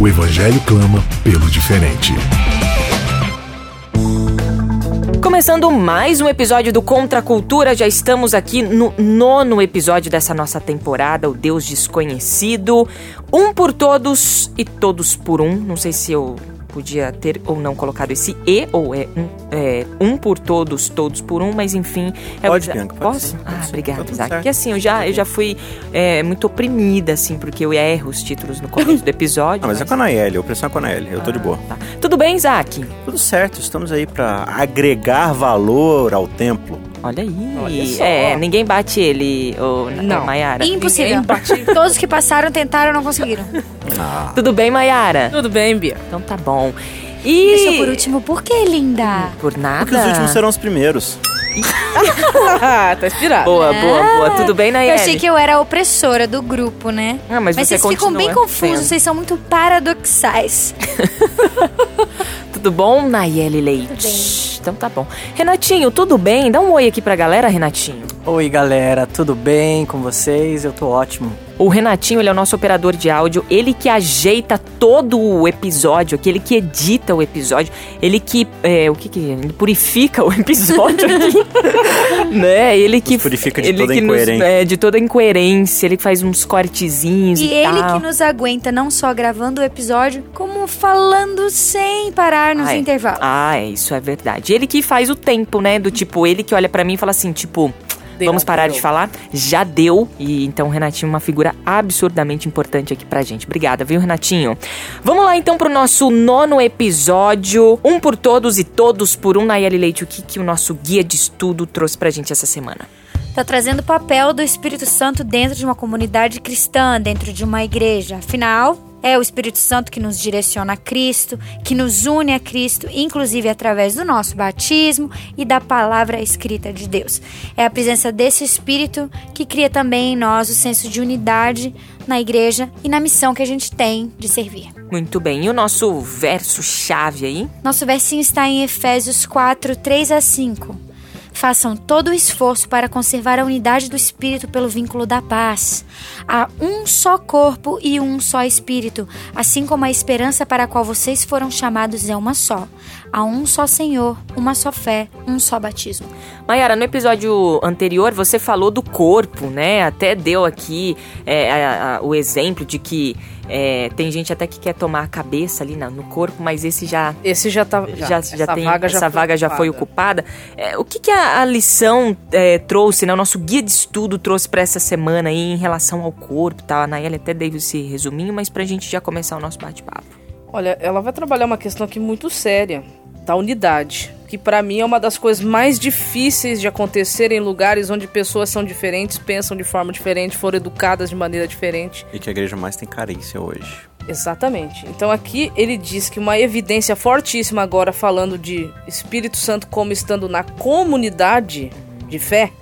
O evangelho clama pelo diferente. Começando mais um episódio do Contra a Cultura, já estamos aqui no nono episódio dessa nossa temporada, o Deus Desconhecido. Um por todos e todos por um. Não sei se eu podia ter ou não colocado esse E, ou é um, é, um por todos, todos por um, mas enfim. É pode, o, Bianca, pode Posso? Sim, ah, obrigada, Isaac. Porque assim, eu já, eu já fui é, muito oprimida, assim, porque eu erro os títulos no começo do episódio. ah, mas, mas... é com a Naeli, a opressão é com a Naeli, eu tô ah, de boa. Tá. Tudo bem, Isaac? Tudo certo, estamos aí para agregar valor ao templo. Olha aí. Olha é, ninguém bate ele, ou não, Maiara. Impossível. Todos que passaram tentaram não conseguiram. Ah. Tudo bem, Maiara? Tudo bem, Bia. Então tá bom. E... Deixou por último, por que, linda? Por nada. Porque os últimos serão os primeiros. tá inspirado. Boa, boa, boa. Tudo bem, Nayeli? Eu achei que eu era a opressora do grupo, né? Ah, mas, mas vocês ficam bem confusos, vocês são muito paradoxais. tudo bom, Nayeli Leite? Tudo bem. Então tá bom. Renatinho, tudo bem? Dá um oi aqui pra galera, Renatinho. Oi, galera, tudo bem com vocês? Eu tô ótimo. O Renatinho, ele é o nosso operador de áudio, ele que ajeita todo o episódio aqui, ele que edita o episódio, ele que, é, o que que, ele purifica o episódio aqui, né? Ele que... Nos purifica de toda incoerência. Nos, é, de toda incoerência, ele faz uns cortezinhos e, e ele tal. que nos aguenta não só gravando o episódio, como falando sem parar nos é. intervalos. Ah, é, isso é verdade. Ele que faz o tempo, né, do tipo, ele que olha para mim e fala assim, tipo... Deu, Vamos parar deu. de falar? Já deu. E então Renatinho é uma figura absurdamente importante aqui pra gente. Obrigada, viu, Renatinho? Vamos lá então pro nosso nono episódio. Um por todos e todos por um. Nayeli Leite, o que, que o nosso guia de estudo trouxe pra gente essa semana? Tá trazendo o papel do Espírito Santo dentro de uma comunidade cristã, dentro de uma igreja. Afinal, é o Espírito Santo que nos direciona a Cristo, que nos une a Cristo, inclusive através do nosso batismo e da palavra escrita de Deus. É a presença desse Espírito que cria também em nós o senso de unidade na igreja e na missão que a gente tem de servir. Muito bem. E o nosso verso-chave aí? Nosso versinho está em Efésios 4, 3 a 5. Façam todo o esforço para conservar a unidade do espírito pelo vínculo da paz. Há um só corpo e um só espírito, assim como a esperança para a qual vocês foram chamados é uma só. Há um só Senhor, uma só fé, um só batismo. Mayara, no episódio anterior você falou do corpo, né? Até deu aqui é, a, a, o exemplo de que é, tem gente até que quer tomar a cabeça ali no corpo, mas esse já. Esse já tá. Já, já, já tem. Vaga já essa vaga ocupada. já foi ocupada. É, o que, que a, a lição é, trouxe, né? O nosso guia de estudo trouxe para essa semana aí em relação ao corpo, tá? A Nayeli até deu esse resuminho, mas pra gente já começar o nosso bate-papo. Olha, ela vai trabalhar uma questão aqui muito séria, da unidade que para mim é uma das coisas mais difíceis de acontecer em lugares onde pessoas são diferentes, pensam de forma diferente, foram educadas de maneira diferente. E que a igreja mais tem carência hoje. Exatamente. Então aqui ele diz que uma evidência fortíssima agora falando de Espírito Santo como estando na comunidade de fé,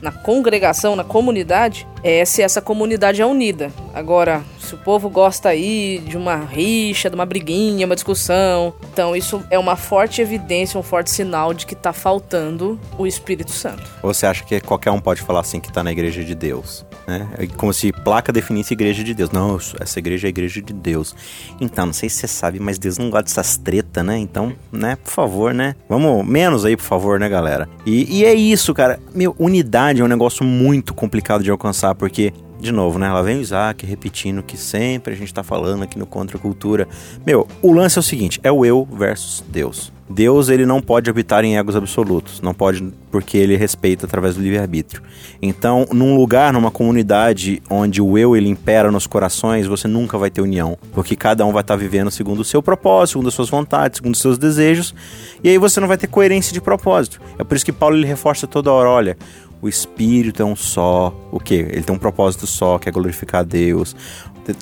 na congregação, na comunidade, é se essa comunidade é unida. Agora, se o povo gosta aí de uma rixa, de uma briguinha, uma discussão, então isso é uma forte evidência, um forte sinal de que está faltando o Espírito Santo. Você acha que qualquer um pode falar assim que está na igreja de Deus? Né? É como se placa definisse igreja de Deus. Não, essa igreja é a igreja de Deus. Então, não sei se você sabe, mas Deus não gosta dessas tretas, né? Então, né, por favor, né? Vamos menos aí, por favor, né, galera? E, e é isso, cara. Meu, unidade é um negócio muito complicado de alcançar, porque de novo, né? Lá vem o Isaac repetindo que sempre a gente tá falando aqui no Contra Cultura. Meu, o lance é o seguinte: é o eu versus Deus. Deus ele não pode habitar em egos absolutos, não pode porque ele respeita através do livre-arbítrio. Então, num lugar, numa comunidade onde o eu ele impera nos corações, você nunca vai ter união, porque cada um vai estar vivendo segundo o seu propósito, segundo as suas vontades, segundo os seus desejos, e aí você não vai ter coerência de propósito. É por isso que Paulo ele reforça toda hora, olha, o espírito é um só, o que? Ele tem um propósito só, que é glorificar a Deus.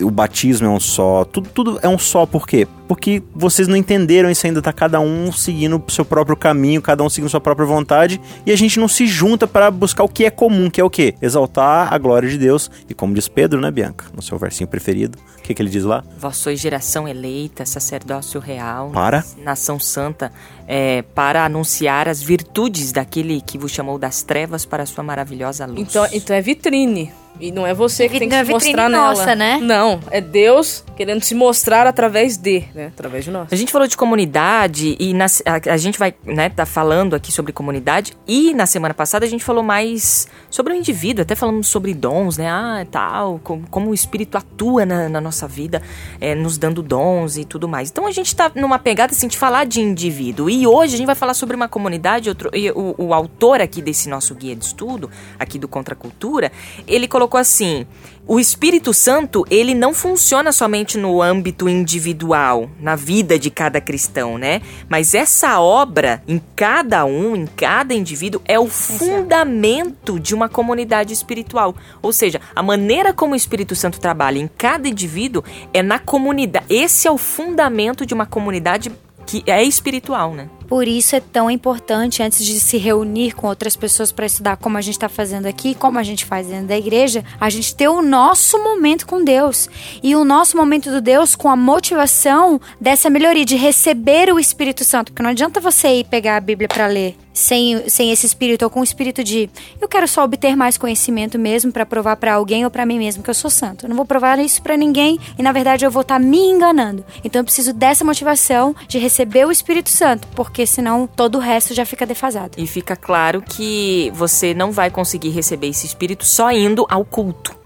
O batismo é um só, tudo, tudo é um só, por quê? Porque vocês não entenderam isso ainda, tá cada um seguindo o seu próprio caminho, cada um seguindo sua própria vontade, e a gente não se junta para buscar o que é comum, que é o quê? Exaltar a glória de Deus, e como diz Pedro, né, Bianca, no seu versinho preferido, o que, que ele diz lá? Vós sois geração eleita, sacerdócio real, Para? nação santa, é, para anunciar as virtudes daquele que vos chamou das trevas para a sua maravilhosa luz. Então, então é vitrine. E não é você que tem que Não é se vitrine mostrar nossa, nela. né? Não, é Deus querendo se mostrar através de, né? Através de nós. A gente falou de comunidade e na- a, a gente vai, né, tá falando aqui sobre comunidade e na semana passada a gente falou mais sobre o indivíduo, até falamos sobre dons, né, ah, tal, como, como o Espírito atua na, na nossa vida, é, nos dando dons e tudo mais. Então a gente tá numa pegada assim de falar de indivíduo e hoje a gente vai falar sobre uma comunidade, outro, e o, o autor aqui desse nosso guia de estudo, aqui do Contra a Cultura, ele colocou assim, o Espírito Santo, ele não funciona somente no âmbito individual, na vida de cada cristão, né? Mas essa obra, em cada um, em cada indivíduo, é o fundamento de uma comunidade espiritual. Ou seja, a maneira como o Espírito Santo trabalha em cada indivíduo é na comunidade. Esse é o fundamento de uma comunidade que é espiritual, né? Por isso é tão importante, antes de se reunir com outras pessoas para estudar como a gente está fazendo aqui, como a gente faz dentro da igreja, a gente ter o nosso momento com Deus. E o nosso momento do Deus com a motivação dessa melhoria, de receber o Espírito Santo. Porque não adianta você ir pegar a Bíblia para ler sem, sem esse espírito, ou com o espírito de eu quero só obter mais conhecimento mesmo para provar para alguém ou para mim mesmo que eu sou santo. Eu não vou provar isso para ninguém e na verdade eu vou estar me enganando. Então eu preciso dessa motivação de receber o Espírito Santo, porque senão todo o resto já fica defasado. E fica claro que você não vai conseguir receber esse espírito só indo ao culto.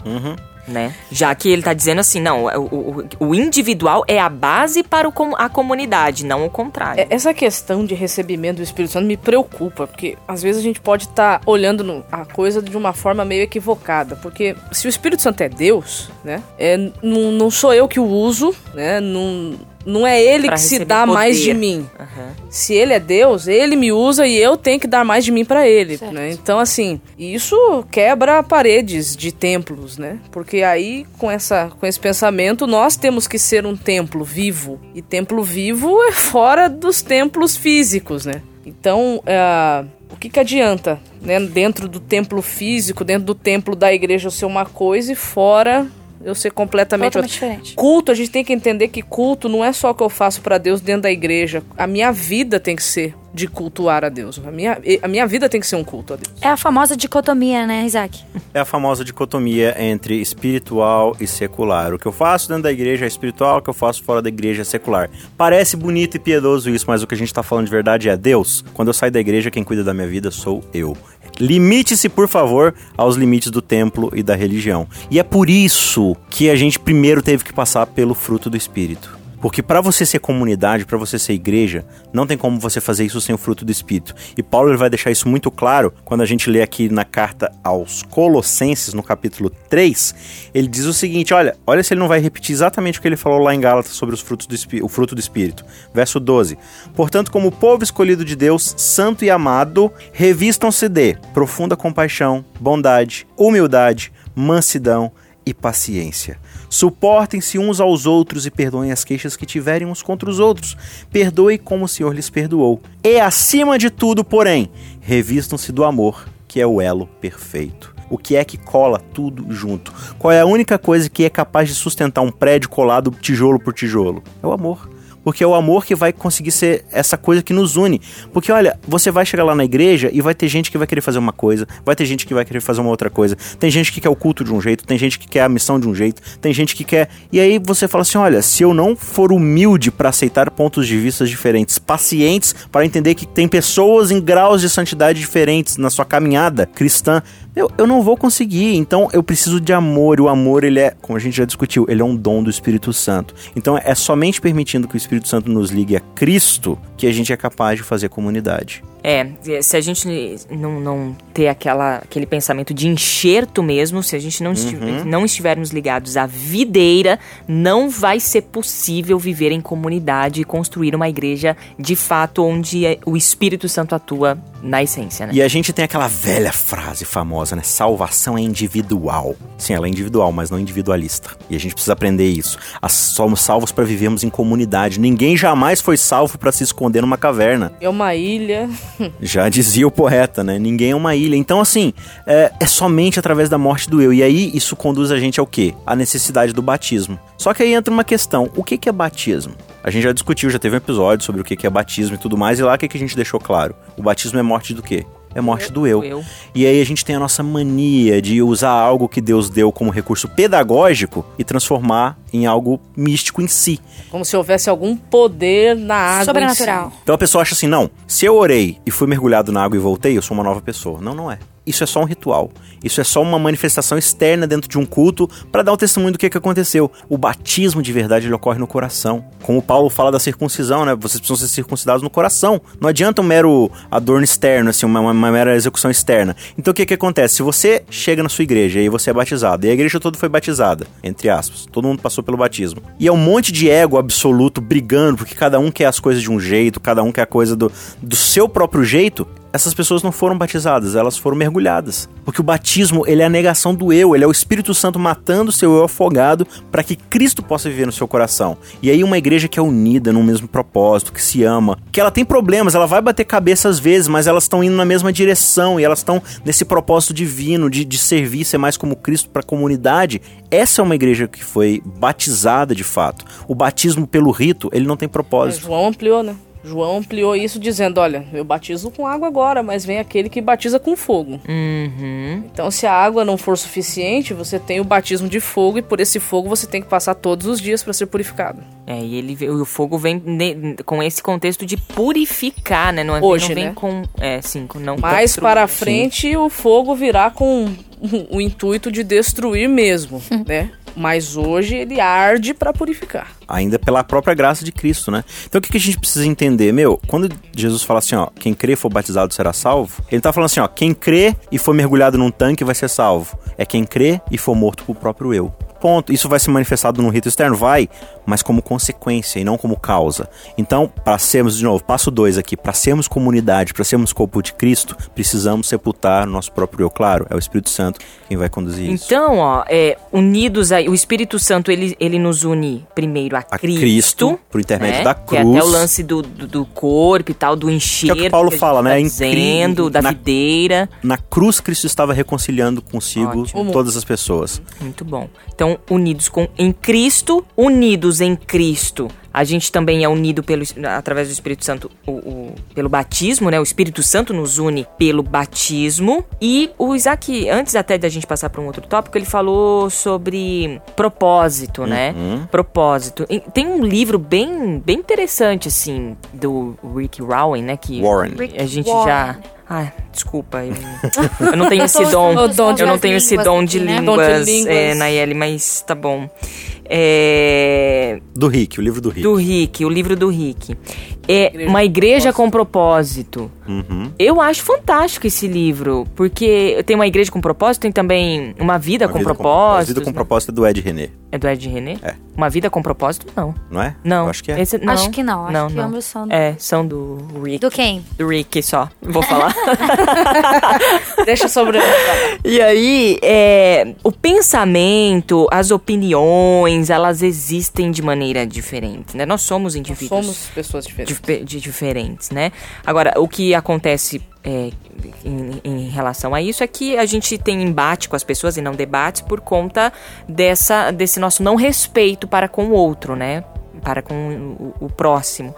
Né? Já que ele tá dizendo assim, não, o, o, o individual é a base para o a comunidade, não o contrário. É, Essa questão de recebimento do Espírito Santo me preocupa, porque às vezes a gente pode estar olhando no- a coisa de uma forma meio equivocada, porque se o Espírito Santo é Deus, né, é, não, não sou eu que o uso, né, não, não é ele Pra que se dá mais poder. de mim. Aham. Se ele é Deus, ele me usa e eu tenho que dar mais de mim pra ele, né? Então assim, isso quebra paredes de templos, né? Porque aí com essa com esse pensamento nós temos que ser um templo vivo e templo vivo é fora dos templos físicos, né? Então, é, o que que adianta, né? Dentro do templo físico, dentro do templo da igreja eu ser uma coisa e fora eu ser completamente outra. Totalmente diferente. Culto, a gente tem que entender que culto não é só o que eu faço pra Deus dentro da igreja. A minha vida tem que ser de cultuar a Deus. A minha, a minha vida tem que ser um culto a Deus. É a famosa dicotomia, né, Isaac? É a famosa dicotomia entre espiritual e secular. O que eu faço dentro da igreja é espiritual, o que eu faço fora da igreja é secular. Parece bonito e piedoso isso, mas o que a gente tá falando de verdade é Deus. Quando eu saio da igreja, quem cuida da minha vida sou eu. Limite-se, por favor, aos limites do templo e da religião. E é por isso que a gente primeiro teve que passar pelo fruto do Espírito. Porque para você ser comunidade, para você ser igreja, não tem como você fazer isso sem o fruto do Espírito. E Paulo ele vai deixar isso muito claro quando a gente lê aqui na carta aos Colossenses, no capítulo 3, ele diz o seguinte, olha, olha se ele não vai repetir exatamente o que ele falou lá em Gálatas sobre os frutos do o fruto do Espírito. Verso 12. Portanto, como povo escolhido de Deus, santo e amado, revistam-se de profunda compaixão, bondade, humildade, mansidão e paciência. Suportem-se uns aos outros e perdoem as queixas que tiverem uns contra os outros. Perdoe como o Senhor lhes perdoou. E acima de tudo, porém, revistam-se do amor, que é o elo perfeito. O que é que cola tudo junto? Qual é a única coisa que é capaz de sustentar um prédio colado tijolo por tijolo? É o amor. Porque é o amor que vai conseguir ser essa coisa que nos une. Porque olha, você vai chegar lá na igreja e vai ter gente que vai querer fazer uma coisa, vai ter gente que vai querer fazer uma outra coisa. Tem gente que quer o culto de um jeito, tem gente que quer a missão de um jeito, tem gente que quer. E aí você fala assim: olha, se eu não for humilde para aceitar pontos de vista diferentes, pacientes para entender que tem pessoas em graus de santidade diferentes na sua caminhada cristã, eu, eu não vou conseguir. Então eu preciso de amor. O amor, ele é, como a gente já discutiu, ele é um dom do Espírito Santo. Então é somente permitindo que o Espírito Santo nos ligue a Cristo que a gente é capaz de fazer comunidade. É, se a gente não, não ter aquela, aquele pensamento de enxerto mesmo, se a gente não, esti Uhum. não estivermos ligados à videira, não vai ser possível viver em comunidade e construir uma igreja de fato onde é- o Espírito Santo atua na essência, né? E a gente tem aquela velha frase famosa, né? Salvação é individual. Sim, ela é individual, mas não individualista. E a gente precisa aprender isso. As- somos salvos para vivermos em comunidade. Ninguém jamais foi salvo para se esconder numa caverna. É uma ilha. Já dizia o poeta, né? Ninguém é uma ilha. Então, assim, é, é somente através da morte do eu. E aí, isso conduz a gente ao quê? A necessidade do batismo. Só que aí entra uma questão: o que que é batismo? A gente já discutiu, já teve um episódio sobre o que que é batismo e tudo mais, e lá o que que a gente deixou claro? O batismo é morte do quê? É morte do eu. Do eu. E aí a gente tem a nossa mania de usar algo que Deus deu como recurso pedagógico e transformar em algo místico em si. Como se houvesse algum poder na água. em Sobrenatural. si. Então a pessoa acha assim: não, se eu orei e fui mergulhado na água e voltei, eu sou uma nova pessoa. Não, não é. Isso é só um ritual. Isso é só uma manifestação externa dentro de um culto para dar um testemunho do que, que aconteceu. O batismo de verdade ele ocorre no coração. Como Paulo fala da circuncisão, né? Vocês precisam ser circuncidados no coração. Não adianta um mero adorno externo, assim, uma, uma mera execução externa. Então o que, que acontece? Se você chega na sua igreja e você é batizado, e a igreja toda foi batizada, entre aspas, todo mundo passou pelo batismo. E é um monte de ego absoluto brigando, porque cada um quer as coisas de um jeito, cada um quer a coisa do, do seu próprio jeito essas pessoas não foram batizadas, elas foram mergulhadas. Porque o batismo, ele é a negação do eu, ele é o Espírito Santo matando o seu eu afogado para que Cristo possa viver no seu coração. E aí uma igreja que é unida num mesmo propósito, que se ama, que ela tem problemas, ela vai bater cabeça às vezes, mas elas estão indo na mesma direção e elas estão nesse propósito divino de, de servir, ser mais como Cristo para a comunidade. Essa é uma igreja que foi batizada de fato. O batismo pelo rito, ele não tem propósito. João ampliou, né? João ampliou isso dizendo: olha, eu batizo com água agora, mas vem aquele que batiza com fogo. Uhum. Então, se a água não for suficiente, você tem o batismo de fogo e por esse fogo você tem que passar todos os dias para ser purificado. É, e ele, o fogo vem ne- com esse contexto de purificar, né? Não, é- Hoje, não vem né? com. É, sim, com não Mais para frente, o fogo virá com o intuito de destruir mesmo, né? Mas hoje ele arde para purificar. ainda pela própria graça de Cristo, né? Então o que, que a gente precisa entender? Meu, quando Jesus fala assim, ó, quem crê e for batizado será salvo, ele tá falando assim, ó, quem crê e for mergulhado num tanque vai ser salvo. É quem crê e for morto pro próprio eu. Ponto. Isso vai ser manifestado no rito externo? Vai, mas como consequência e não como causa. Então, para sermos, de novo, passo dois aqui, para sermos comunidade, para sermos corpo de Cristo, precisamos sepultar o nosso próprio eu. Claro, é o Espírito Santo quem vai conduzir isso. Então, ó, é, unidos aí, o Espírito Santo, ele, ele nos une primeiro a, A Cristo. Cristo, por intermédio né? da Que é cruz. até o lance do, do, do corpo e tal, do enxerto. Que é o que Paulo gente fala, né? Tá dizendo, da na- videira. Na cruz, Cristo estava reconciliando consigo Ótimo. todas as pessoas. Muito bom. Então, unidos com, em Cristo, unidos em Cristo. A gente também é unido pelo, através do Espírito Santo o, o- pelo batismo, né? O Espírito Santo nos une pelo batismo. E o Isaac, antes até da gente passar para um outro tópico, ele falou sobre propósito, né? Propósito. E Tem um livro bem, bem interessante, assim, do Rick Rowan, né? Que Warren. a gente Warren. já. Ah, desculpa, eu, eu não tenho esse dom. eu não tenho esse dom de aqui, né? línguas, é, Nayeli, mas tá bom. É, Do Rick, o livro do Rick. do Rick, o livro do Rick. É Igreja uma com igreja com propósito. Uhum. Eu acho fantástico esse livro, porque tem uma igreja com propósito, tem também uma vida Uma com vida A propósito. vida com propósito é do Ed René, É do Ed René? É. Uma vida com propósito? Não. não é? Não. Eu acho que é. Esse- não. Acho que não, acho não, que não. ambos são do- É, são do Rick. Do quem? Do Rick só. Vou falar. Deixa sobre. E aí, é, o pensamento, as opiniões, elas existem de maneira diferente, né? Nós somos indivíduos Somos pessoas diferentes. dif- de diferentes, né? Agora, o que acontece é, em, em relação a isso é que a gente tem embate com as pessoas e não debates por conta dessa, desse nosso não respeito para com o outro, né? Para com o, o próximo.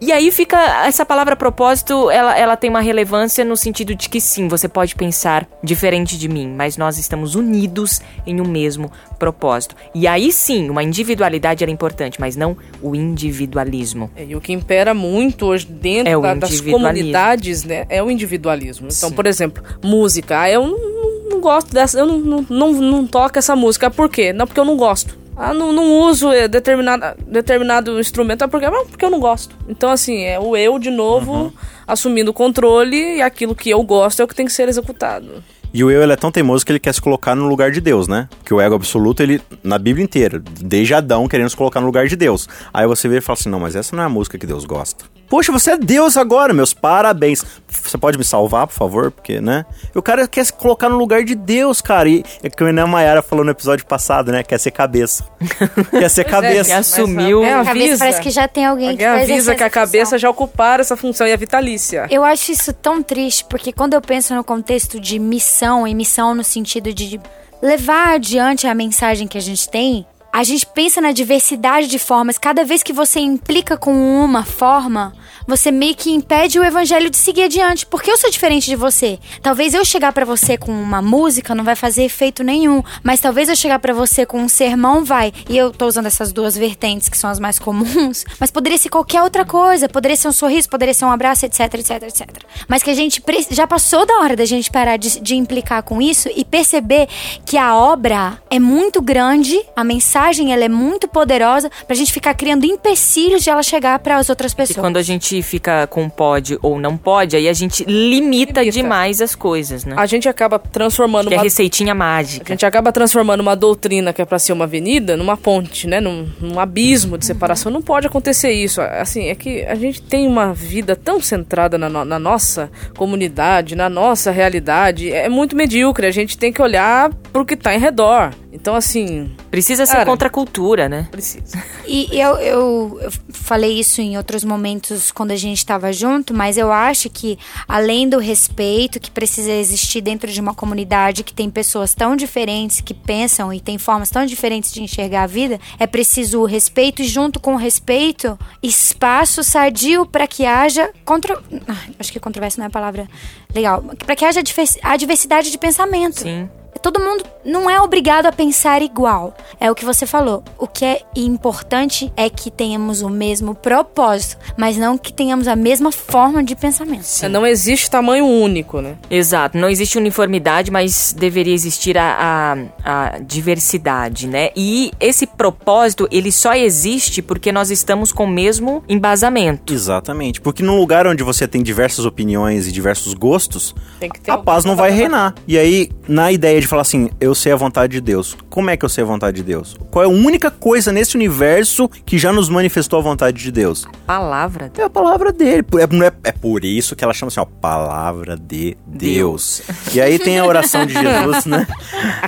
E aí fica essa palavra propósito, ela, ela tem uma relevância no sentido de que sim, você pode pensar diferente de mim, mas nós estamos unidos em um mesmo propósito. E aí sim, uma individualidade era importante, mas não o individualismo. É, E o que impera muito hoje dentro É da- das comunidades, né, é o individualismo. Então, Sim. por exemplo, música. Ah, eu não, não- não gosto dessa, eu não, não, não, não toco essa música. Por quê? Não, porque eu não gosto. Ah, não, não uso eh, determinado, determinado instrumento é porque, porque eu não gosto. Então, assim, é o eu de novo Uhum. assumindo o controle e aquilo que eu gosto é o que tem que ser executado. E o eu ele é tão teimoso que ele quer se colocar no lugar de Deus, né? Porque o ego absoluto, ele, na Bíblia inteira, desde Adão querendo se colocar no lugar de Deus. Aí você vê e fala assim: não, mas essa não é a música que Deus gosta. Poxa, você é Deus agora, meus parabéns. Você pode me salvar, por favor? Porque, né? E o cara quer se colocar no lugar de Deus, cara. E é que a Mayara falou no episódio passado, né? Quer ser cabeça. quer ser Que cabeça. assumiu. É, A cabeça parece que já tem alguém que Alguém vai avisa que a cabeça já ocuparam essa função e é vitalícia. Eu acho isso tão triste, porque quando eu penso no contexto de missão, e missão no sentido de levar adiante a mensagem que a gente tem, a gente pensa na diversidade de formas. Cada vez que você implica com uma forma, você meio que impede o evangelho de seguir adiante. Porque eu sou diferente de você. Talvez eu chegar pra você com uma música não vai fazer efeito nenhum, mas talvez eu chegar pra você com um sermão vai. E eu tô usando essas duas vertentes que são as mais comuns, mas poderia ser qualquer outra coisa, poderia ser um sorriso, poderia ser um abraço, etc, etc, etc. Mas que a gente já passou da hora da gente parar de, de implicar com isso e perceber que a obra é muito grande, a mensagem ela é muito poderosa pra gente ficar criando empecilhos de ela chegar para as outras E pessoas. quando a gente fica com pode ou não pode, aí a gente limita, Limita. demais as coisas, né? A gente acaba transformando Que é uma receitinha A mágica. gente acaba transformando uma doutrina que é pra ser uma avenida numa ponte, né? Num, num abismo de separação. Não pode acontecer isso. Assim, é que a gente tem uma vida tão centrada na, no- na nossa comunidade, na nossa realidade. É muito medíocre. A gente tem que olhar pro que tá em redor. Então, assim, Precisa ser Cara. contra a cultura, né? precisa. E eu, eu, eu falei isso em outros momentos quando a gente estava junto, mas eu acho que além do respeito que precisa existir dentro de uma comunidade que tem pessoas tão diferentes que pensam e tem formas tão diferentes de enxergar a vida, é preciso o respeito e junto com o respeito, espaço sadio para que haja contra, ah, acho que controvérsia não é a palavra legal, para que haja a diversidade de pensamento. Sim. Todo mundo não é obrigado a pensar igual. É o que você falou. O que é importante é que tenhamos o mesmo propósito, mas não que tenhamos a mesma forma de pensamento. É, Não existe tamanho único, né? Exato, não existe uniformidade, mas deveria existir a, a, a diversidade, né? E esse propósito, ele só existe porque nós estamos com o mesmo embasamento. Exatamente. Porque num lugar onde você tem diversas opiniões e diversos gostos, Tem que ter a paz não vai reinar. E aí, na ideia de falar assim, eu sei a vontade de Deus. Como é que eu sei a vontade de Deus? Qual é a única coisa nesse universo que já nos manifestou a vontade de Deus? Palavra. É a palavra dele. É, é, é por isso que ela chama assim, ó, palavra de Deus. E aí tem a oração de Jesus, né?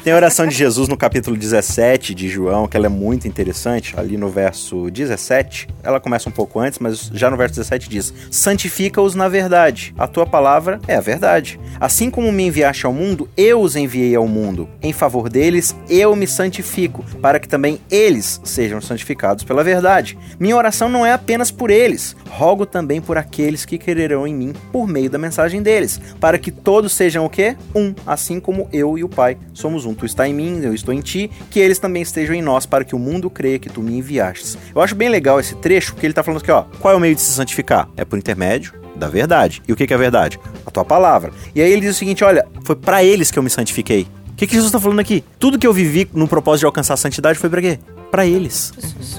Tem a oração de Jesus no capítulo 17 de João, que ela é muito interessante, ali no verso 17. Ela começa um pouco antes, mas já no verso 17 diz: Santifica-os na verdade. A tua palavra é a verdade. Assim como me enviaste ao mundo, eu os enviei ao mundo. Em favor deles, eu me santifico, para que também eles sejam santificados pela verdade. Minha oração não é apenas por eles, rogo também por aqueles que quererão em mim por meio da mensagem deles, para que todos sejam o quê? Um, assim como eu e o Pai somos um. Tu está em mim, eu estou em ti, que eles também estejam em nós, para que o mundo creia que tu me enviastes. Eu acho bem legal esse trecho, porque ele está falando aqui, ó, qual é o meio de se santificar? É por intermédio da verdade. E o que é a verdade? A tua palavra. E aí ele diz o seguinte, olha, foi para eles que eu me santifiquei. O que, que Jesus está falando aqui? Tudo que eu vivi no propósito de alcançar a santidade foi para quê? Para eles.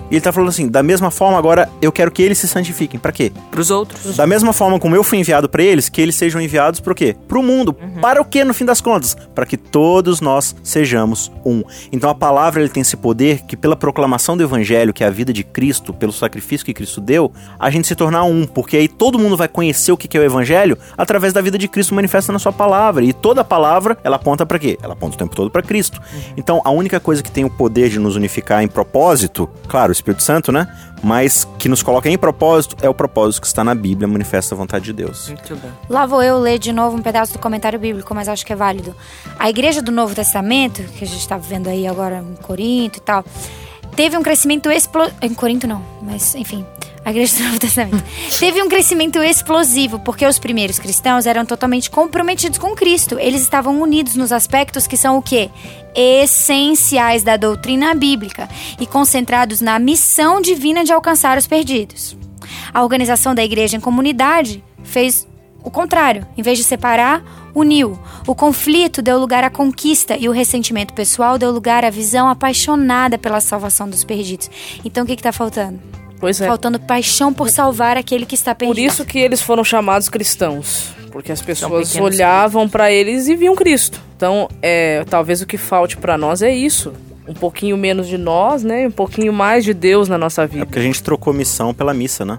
E ele tá falando assim, da mesma forma agora eu quero que eles se santifiquem. Para quê? Pros outros. Da mesma forma como eu fui enviado para eles, que eles sejam enviados pro quê? Pro mundo. Para o quê no fim das contas? Para que todos nós sejamos um. Então a palavra ele tem esse poder que pela proclamação do evangelho, que é a vida de Cristo, pelo sacrifício que Cristo deu, a gente se tornar um, porque aí todo mundo vai conhecer o que é o evangelho através da vida de Cristo manifesta na sua palavra. E toda palavra, ela aponta para quê? Ela aponta o tempo todo para Cristo. Então a única coisa que tem o poder de nos unificar em propósito, claro, o Espírito Santo, né? Mas que nos coloca em propósito é o propósito que está na Bíblia, manifesta a vontade de Deus. Muito bem. Lá vou eu ler de novo um pedaço do comentário bíblico, mas acho que é válido. A igreja do Novo Testamento, que a gente está vendo aí agora em Corinto e tal, teve um crescimento explosivo. Em Corinto não, mas enfim. A igreja do Novo Testamento. teve um crescimento explosivo, porque os primeiros cristãos eram totalmente comprometidos com Cristo. Eles estavam unidos nos aspectos que são o quê? Essenciais da doutrina bíblica e concentrados na missão divina de alcançar os perdidos. A organização da igreja em comunidade fez o contrário. Em vez de separar, uniu. O conflito deu lugar à conquista e o ressentimento pessoal deu lugar à visão apaixonada pela salvação dos perdidos. Então o que está faltando? Pois é. Faltando paixão por salvar aquele que está perdido. Por isso que eles foram chamados cristãos. Porque as pessoas olhavam para eles e viam Cristo. Então, é, talvez o que falte para nós é isso. Um pouquinho menos de nós, né? Um pouquinho mais de Deus na nossa É vida. porque a gente trocou missão pela missa, né?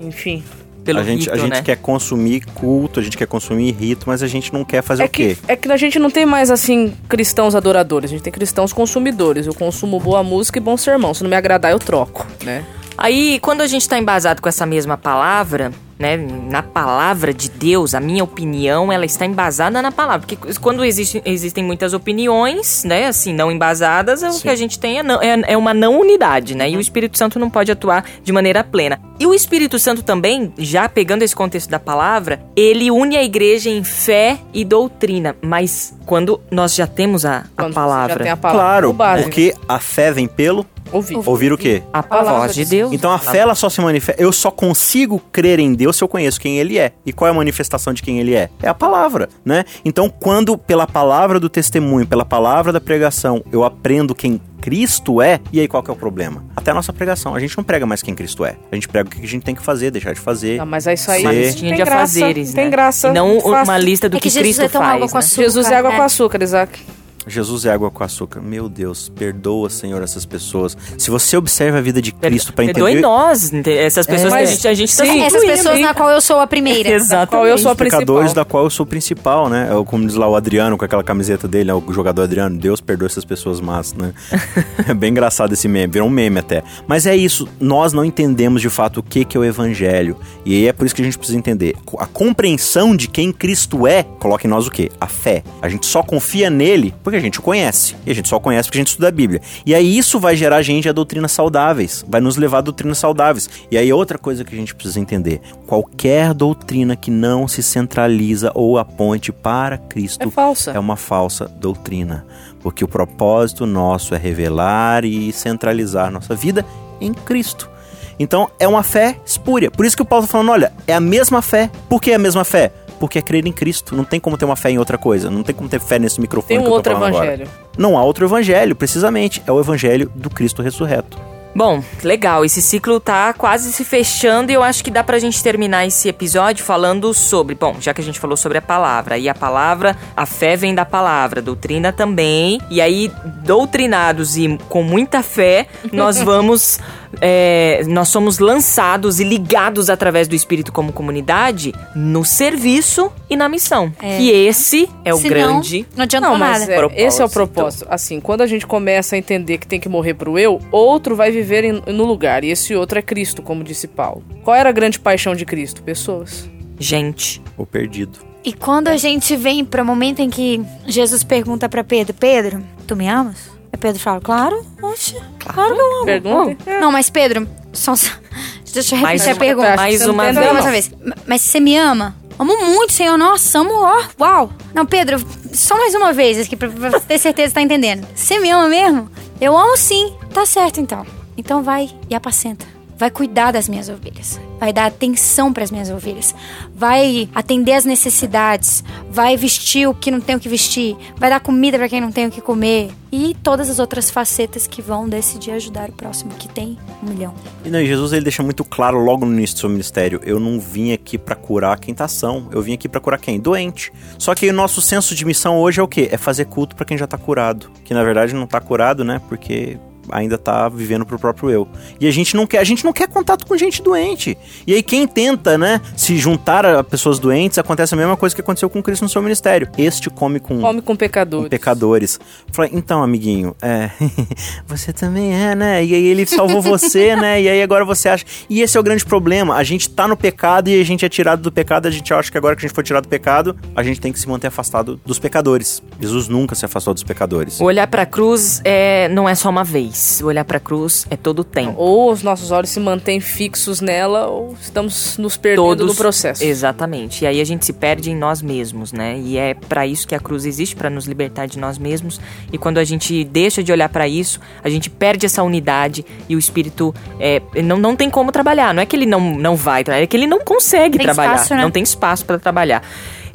Enfim. Pelo a gente, a rito, gente né? quer consumir culto, a gente quer consumir rito, mas a gente não quer fazer É o quê? que, é que a gente não tem mais, assim, cristãos adoradores. A gente tem cristãos consumidores. Eu consumo boa música e bom sermão. Se não me agradar, eu troco, né? Aí, quando a gente tá embasado com essa mesma palavra, né, na palavra de Deus, a minha opinião, ela está embasada na palavra. Porque quando existe, existem muitas opiniões, né, assim, não embasadas, o que a gente tem é, não- é- é uma não unidade, né? E o Espírito Santo não pode atuar de maneira plena. E o Espírito Santo também, já pegando esse contexto da palavra, ele une a igreja em fé e doutrina. Mas quando nós já temos a, a palavra, Já tem a palavra. Claro, porque a fé vem pelo Ouvir. ouvir o quê? a palavra voz de de Deus. Então a fé ela só se manifesta. Eu só consigo crer em Deus se eu conheço quem Ele é. E qual é a manifestação de quem Ele é? É a palavra, né? Então quando pela palavra do testemunho, pela palavra da pregação, eu aprendo quem Cristo é, e aí qual que é o problema? Até a nossa pregação, a gente não prega mais quem Cristo é. A gente prega o que a gente tem que fazer, deixar de fazer. Ah, mas é isso aí. Uma não listinha tem de graça, afazeres, não Tem né? graça. E não uma lista do É que que, Jesus Cristo é tão água faz, com né? açúcar. Jesus é água né? com açúcar, Isaac. Jesus é água com açúcar. Meu Deus, perdoa, Senhor, essas pessoas. Se você observa a vida de Cristo para Perdoe entender nós, ente- essas pessoas É. que a gente, a gente tá Sim. Essas excluindo, pessoas hein? na qual eu sou a primeira. Exatamente. Qual eu sou a os pecadores principal. da qual eu sou o principal, né? É o- Como diz lá o Adriano com aquela camiseta dele, né? o jogador Adriano, Deus perdoa essas pessoas más, né? é bem engraçado esse meme, virou um meme até. Mas é isso, nós não entendemos de fato o que, que é o evangelho. E aí é por isso que a gente precisa entender. A compreensão de quem Cristo é, coloca em nós o quê? A fé. A gente só confia nele porque a gente o conhece. E a gente só conhece porque a gente estuda a Bíblia. E aí isso vai gerar a gente a doutrinas saudáveis, vai nos levar a doutrinas saudáveis. E aí outra coisa que a gente precisa entender, qualquer doutrina que não se centraliza ou aponte para Cristo É falsa. é uma falsa doutrina, porque o propósito nosso é revelar e centralizar nossa vida em Cristo. Então é uma fé espúria. Por isso que o Paulo está falando, olha, é a mesma fé. Por que a mesma fé? Porque é crer em Cristo. Não tem como ter uma fé em outra coisa. Não tem como ter fé nesse microfone Tem um que eu tô outro falando agora. evangelho. Não há outro evangelho, precisamente. É o evangelho do Cristo ressurreto. Bom, legal. Esse ciclo tá quase se fechando e eu acho que dá pra gente terminar esse episódio falando sobre. Bom, já que a gente falou sobre a palavra, e a palavra, a fé vem da palavra, doutrina também. E aí, doutrinados e com muita fé, nós vamos. É, nós somos lançados e ligados através do Espírito como comunidade no serviço e na missão. É. E esse é o Senão, grande. Não adianta Não, mas nada. é, esse é o Propósito. propósito. Assim, quando a gente começa a entender que tem que morrer pro eu, outro vai viver em- no lugar. E esse outro é Cristo, como disse Paulo. Qual era a grande paixão de Cristo? Pessoas. Gente. O perdido. E quando a gente vem para o momento em que Jesus pergunta para Pedro: Pedro, tu me amas? Aí Pedro fala: Claro, oxe, claro que eu amo. Pergunta. É. Não, mas Pedro, só, deixa eu Mais repetir a uma- pergunta. mais uma vez. Mais uma vez. Mas você me ama? Amo muito, Senhor. Nossa, amo, ó, uau. Não, Pedro, só mais uma vez aqui pra, pra ter certeza que tá entendendo. Você me ama mesmo? Eu amo sim. Tá certo então. Então vai e apacenta. Vai cuidar das minhas ovelhas. Vai dar atenção para as minhas ovelhas. Vai atender as necessidades. Vai vestir o que não tem o que vestir. Vai dar comida para quem não tem o que comer. E todas as outras facetas que vão decidir ajudar o próximo, que tem um milhão. E não, Jesus ele deixa muito claro logo no início do seu ministério: eu não vim aqui pra curar quem tá são, eu vim aqui pra curar quem? Doente. Só que o nosso senso de missão hoje é o quê? É fazer culto pra quem já tá curado. Que na verdade não tá curado, né? Porque ainda tá vivendo pro próprio eu. E a gente não quer, a gente não quer contato com gente doente. E aí quem tenta, né, se juntar a pessoas doentes, acontece a mesma coisa que aconteceu com Cristo no seu ministério. Este come com Come com com pecadores. pecadores. Falei, então, amiguinho, é, você também é, né? E aí ele salvou você, né? E aí agora você acha. E esse é o grande problema. A gente tá no pecado e a gente é tirado do pecado. A gente acha que agora que a gente foi tirado do pecado, a gente tem que se manter afastado dos pecadores. Jesus nunca se afastou dos pecadores. Olhar pra cruz é, não é só uma vez. Vez. O olhar pra cruz é todo o tempo. Ou os nossos olhos se mantêm fixos nela, ou estamos nos perdendo Todos, no processo. Exatamente. E aí a gente se perde em nós mesmos, né? E é para isso que a cruz existe, para nos libertar de nós mesmos. E quando a gente deixa de olhar para isso, a gente perde essa unidade e o espírito é, não, não tem como trabalhar. Não é que ele não, não vai trabalhar, é que ele não consegue Tem trabalhar. espaço, né? Não tem espaço para trabalhar.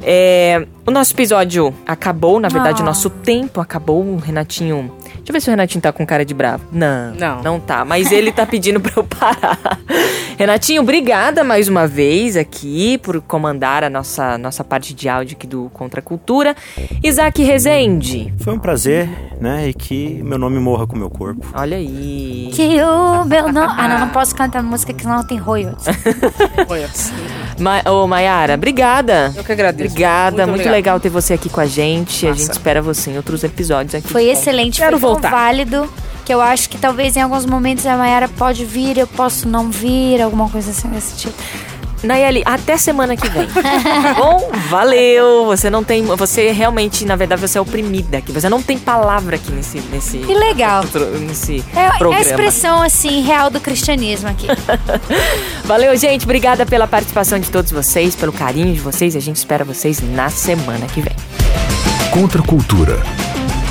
É, o nosso episódio acabou, na verdade, Ah. o nosso tempo acabou. O Renatinho. Deixa eu ver se o Renatinho tá com cara de bravo. Não, Não. não tá. Mas ele tá pedindo pra eu parar. Renatinho, obrigada mais uma vez aqui por comandar a nossa, nossa parte de áudio aqui do Contra a Cultura. Isaac Rezende. Foi um prazer, né? E que meu nome morra com o meu corpo. Olha aí. Que o meu nome. Ah, não, não posso cantar música que senão tem royalties. Ma ô, Mayara, obrigada. Eu que agradeço. Obrigada, muito, obrigado. legal ter você aqui com a gente. A Massa. gente espera você em outros episódios aqui. Foi excelente, Quero tão voltar. válido. Que eu acho que talvez em alguns momentos a Mayara pode vir, eu posso não vir, alguma coisa assim desse tipo. Nayeli, até semana que vem. Tá Bom, valeu. Você não tem. Você realmente, na verdade, você é oprimida aqui. Você não tem palavra aqui nesse. nesse Que legal. nesse É, é a programa. expressão, assim, real do cristianismo aqui. Valeu, gente. Obrigada pela participação de todos vocês, pelo carinho de vocês. A gente espera vocês na semana que vem. Contra a cultura.